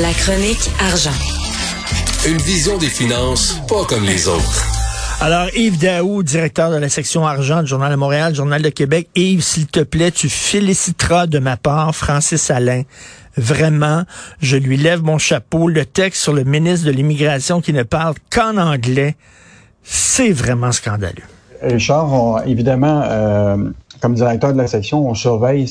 La chronique argent. Une vision des finances pas comme les autres. Alors, Yves Daou, directeur de la section argent du Journal de Montréal, Journal de Québec. Yves, s'il te plaît, tu féliciteras de ma part Francis Alain. Vraiment, je lui lève mon chapeau. Le texte sur le ministre de l'Immigration qui ne parle qu'en anglais, c'est vraiment scandaleux. Richard, évidemment, euh, comme directeur de la section, on surveille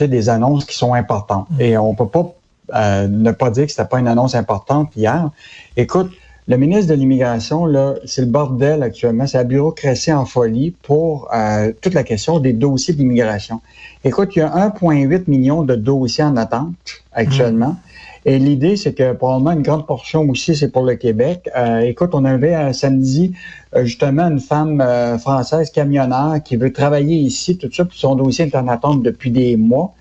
des annonces qui sont importantes. Et on peut pas euh, ne pas dire que c'était pas une annonce importante hier. Écoute, le ministre de l'Immigration, là, c'est le bordel actuellement. C'est la bureaucratie en folie pour euh, toute la question des dossiers d'immigration. Écoute, il y a 1,8 million de dossiers en attente actuellement. Mmh. Et l'idée, c'est que probablement une grande portion aussi, c'est pour le Québec. Euh, écoute, on avait un samedi justement une femme française camionneur qui veut travailler ici, tout ça, puis son dossier est en attente depuis des mois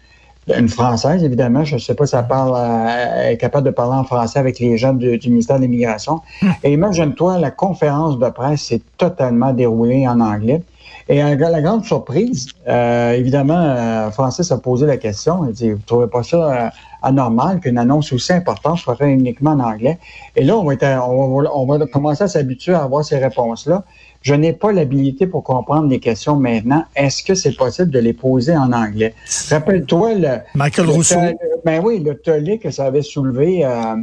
une Française, évidemment. Je ne sais pas si elle parle, euh, est capable de parler en français avec les gens du, ministère de l'Immigration. Hmm. Et imagine-toi, la conférence de presse s'est totalement déroulée en anglais. Et à la grande surprise, euh, évidemment, euh, Francis a posé la question. Il dit, vous trouvez pas ça anormal qu'une annonce aussi importante soit faite uniquement en anglais? Et là, on va, être, on va, on va commencer à s'habituer à avoir ces réponses-là. Je n'ai pas l'habilité pour comprendre les questions maintenant. Est-ce que c'est possible de les poser en anglais? Rappelle-toi le... Michael Rousseau. Ben oui, le tollé que ça avait soulevé. Euh,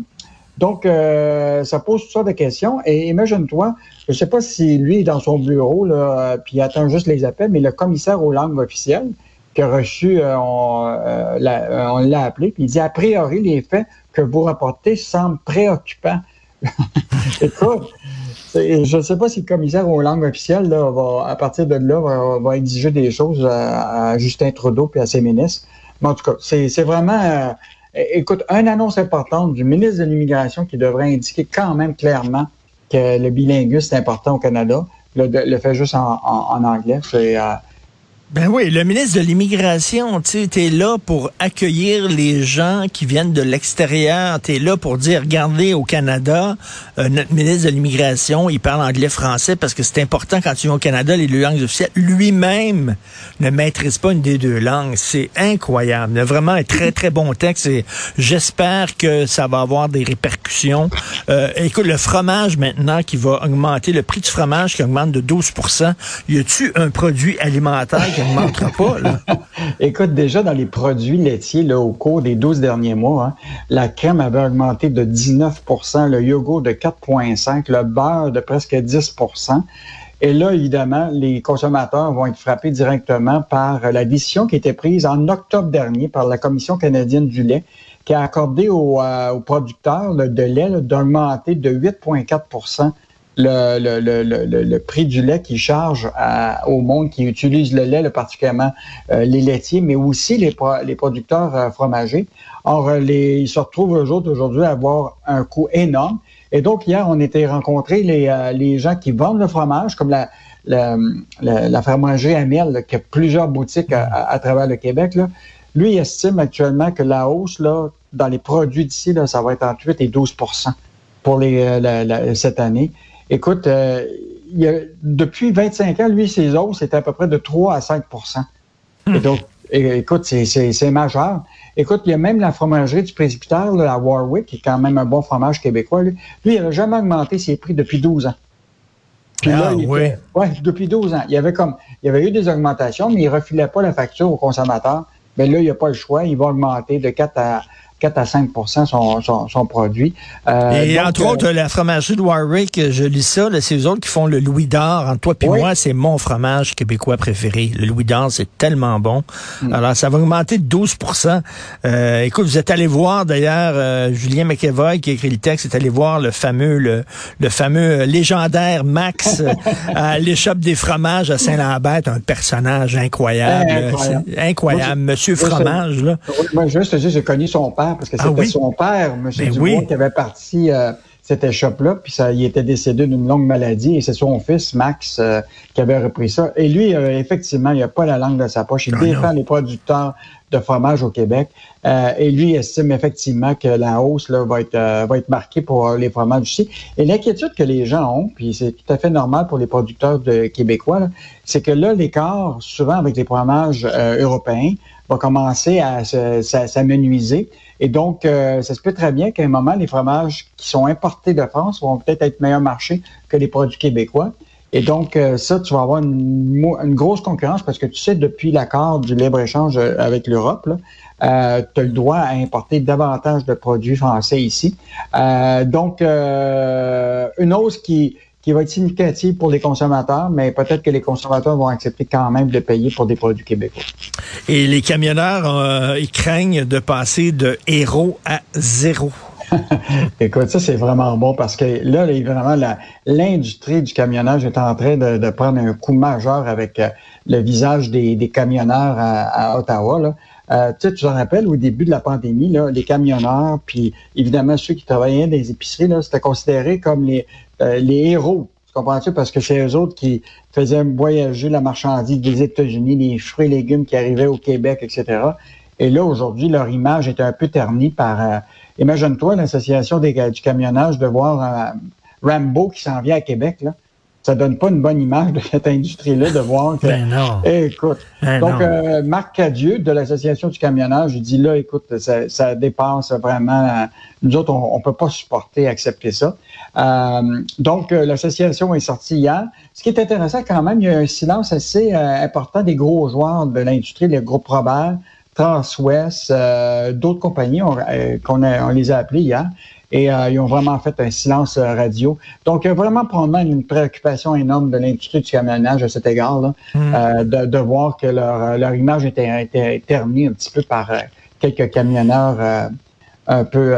donc, euh, ça pose toutes sortes de questions. Et imagine-toi, je ne sais pas si lui est dans son bureau, là, puis il attend juste les appels, mais le commissaire aux langues officielles qui a reçu, euh, on l'a appelé, puis il dit, a priori, les faits que vous rapportez semblent préoccupants. Écoute, je ne sais pas si le commissaire aux langues officielles, là, va, à partir de là, va, exiger des choses à, Justin Trudeau et à ses ministres. Mais en tout cas, c'est vraiment... Écoute, une annonce importante du ministre de l'Immigration qui devrait indiquer quand même clairement que le bilinguisme est important au Canada. Le, fait juste en, anglais, c'est... Euh, ben oui, le ministre de l'Immigration, tu es là pour accueillir les gens qui viennent de l'extérieur. Tu es là pour dire, regardez, au Canada, euh, notre ministre de l'Immigration, il parle anglais-français parce que c'est important quand tu viens au Canada, les deux langues officielles. Lui-même ne maîtrise pas une des deux langues. C'est incroyable. Vraiment un très, très bon texte et j'espère que ça va avoir des répercussions. Euh, écoute, le fromage maintenant qui va augmenter, le prix du fromage qui augmente de 12% y a-tu un produit alimentaire ne. Écoute, déjà dans les produits laitiers, là, au cours des 12 derniers mois, hein, la crème avait augmenté de 19% le yogourt de 4,5% le beurre de presque 10% et là, évidemment, les consommateurs vont être frappés directement par la décision qui a été prise en octobre dernier par la Commission canadienne du lait, qui a accordé aux, euh, producteurs de lait d'augmenter de 8,4 le, le, le, le, prix du lait qui charge au monde qui utilise le lait, particulièrement euh, les laitiers, mais aussi les, les producteurs euh, fromagers. Or, euh, les, ils se retrouvent aujourd'hui à avoir un coût énorme. Et donc, hier, on était rencontrés les, les gens qui vendent le fromage, comme la, la, la, fromagerie Amiel, qui a plusieurs boutiques à, travers le Québec. Là. Lui, il estime actuellement que la hausse là, dans les produits d'ici, ça va être entre 8 et 12% pour les, cette année. Écoute, euh, depuis 25 ans, lui, ses os, c'était à peu près de 3 à 5 Et hmm. donc, écoute, c'est majeur. Écoute, il y a même la fromagerie du précipitaire, là, à Warwick, qui est quand même un bon fromage québécois. Lui, lui il n'avait jamais augmenté ses prix depuis 12 ans. Puis ah, oui. ouais, depuis 12 ans. Il y avait comme, il y avait eu des augmentations, mais il ne refilait pas la facture aux consommateurs. Mais là, il n'y a pas le choix. Il va augmenter de 4 à, 4 à 5 son, son, son produit. Euh, et entre euh, autres, la fromagerie de Warwick, je lis ça, c'est eux autres qui font le Louis d'Or. Entre toi et moi, c'est mon fromage québécois préféré. Le Louis d'Or, c'est tellement bon. Hmm. Alors, ça va augmenter de 12% euh, Écoute, vous êtes allé voir, d'ailleurs, euh, Julien McEvoy, qui a écrit le texte, est allé voir le fameux, le, le fameux légendaire Max à l'échoppe des fromages à Saint-Lambert, un personnage incroyable. incroyable. incroyable. Monsieur Fromage, là. Moi, juste, j'ai connu son père parce que ah c'était son père, M. Ben Dubois, qui avait parti euh, cette échoppe-là, puis ça, il était décédé d'une longue maladie, et c'est son fils, Max, euh, qui avait repris ça. Et lui, euh, effectivement, il n'a pas la langue de sa poche. Il ah défend les producteurs de fromage au Québec. et lui estime effectivement que la hausse là, va, être, va être marquée pour les fromages ici. Et l'inquiétude que les gens ont, puis c'est tout à fait normal pour les producteurs de québécois, c'est que là, l'écart, souvent avec les fromages européens, va commencer à s'amenuiser. Et donc, euh, ça se peut très bien qu'à un moment, les fromages qui sont importés de France vont peut-être être meilleur marché que les produits québécois. Et donc, euh, ça, tu vas avoir une, une, grosse concurrence parce que tu sais, depuis l'accord du libre-échange euh, avec l'Europe, euh, tu as le droit à importer davantage de produits français ici. Euh, donc, une hausse qui, qui va être significative pour les consommateurs, mais peut-être que les consommateurs vont accepter quand même de payer pour des produits québécois. Et les camionneurs, ils craignent de passer de héros à zéro. Écoute, ça, c'est vraiment bon parce que là, vraiment, l'industrie du camionnage est en train de, prendre un coup majeur avec euh, le visage des, camionneurs à, Ottawa. Là. Euh, tu sais, tu te rappelles, au début de la pandémie, là, les camionneurs, puis évidemment ceux qui travaillaient dans les épiceries, là, c'était considéré comme les, euh, les héros. Tu comprends-tu? Parce que c'est eux autres qui faisaient voyager la marchandise des États-Unis, les fruits et légumes qui arrivaient au Québec, etc. Et là, aujourd'hui, leur image est un peu ternie par Imagine-toi l'association du camionnage de voir euh, Rambo qui s'en vient à Québec. Là. Ça donne pas une bonne image de cette industrie-là de voir que. Ben non. écoute. Ben donc, euh, Marc Cadieux de l'Association du camionnage, il dit là, écoute, ça, ça dépasse vraiment. nous autres, on, on peut pas supporter, accepter ça. Euh, donc, l'association est sortie hier. Ce qui est intéressant quand même, il y a un silence assez important des gros joueurs de l'industrie, les groupes Robert, Transwest, euh, d'autres compagnies, on, euh, qu'on on les a appelés hier, et euh, ils ont vraiment fait un silence radio. Donc, il y a vraiment probablement une préoccupation énorme de l'industrie du camionnage à cet égard, hmm. de, de, voir que leur, leur image était, était terminée un petit peu par quelques camionneurs un peu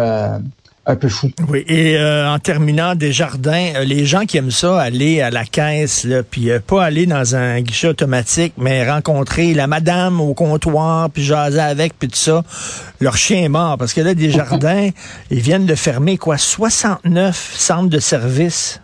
un peu fou. Oui, et euh, en terminant, des jardins, euh, les gens qui aiment ça, aller à la caisse, là, puis euh, pas aller dans un guichet automatique, mais rencontrer la madame au comptoir, puis jaser avec, puis tout ça, leur chien est mort, parce que là, des jardins, ils viennent de fermer, quoi, 69 centres de services.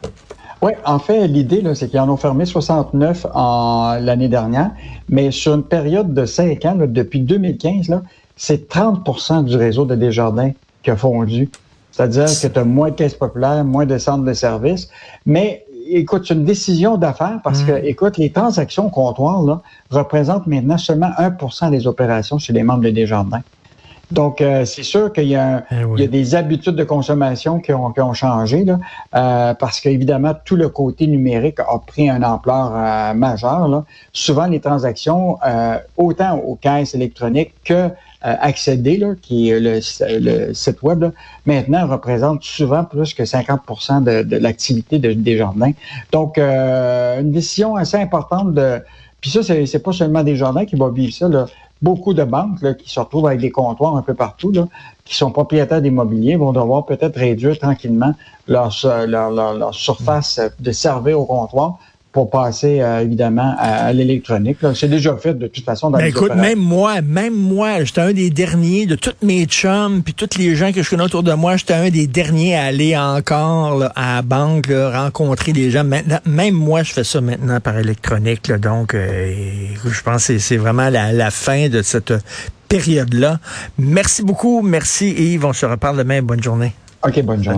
Oui, en fait, l'idée, c'est qu'ils en ont fermé 69 en l'année dernière, mais sur une période de 5 ans, depuis 2015, c'est 30% du réseau de Desjardins qui a fondu. C'est-à-dire que tu as moins de caisses populaires, moins de centres de services. Mais écoute, c'est une décision d'affaires parce que, mm. écoute, les transactions comptoirs là, représentent maintenant seulement 1% des opérations chez les membres de Desjardins. Donc, euh, c'est sûr qu'il y, a eh des habitudes de consommation qui ont, qui ont changé, là, euh, parce qu'évidemment, tout le côté numérique a pris une ampleur euh, majeure. Là. Souvent, les transactions, autant aux caisses électroniques que accéder, là, qui est le, site web, maintenant représente souvent plus que 50 de, de l'activité de, des jardins. Donc, une décision assez importante de... Puis ça, c'est pas seulement des jardins qui vont vivre ça. Là beaucoup de banques là, qui se retrouvent avec des comptoirs un peu partout, là, qui sont propriétaires d'immobilier, vont devoir peut-être réduire tranquillement leur, leur, leur, surface de servir au comptoir pour passer euh, évidemment à, l'électronique. C'est déjà fait de toute façon dans ben, écoute, même moi, même moi, j'étais un des derniers de toutes mes chums, puis tous les gens que je connais autour de moi, j'étais un des derniers à aller encore à la banque rencontrer des gens. Maintenant, même moi, je fais ça maintenant par électronique. donc, euh, je pense que c'est vraiment la, la fin de cette période-là. Merci beaucoup. Merci Yves. On se reparle demain. Bonne journée. OK, bonne journée.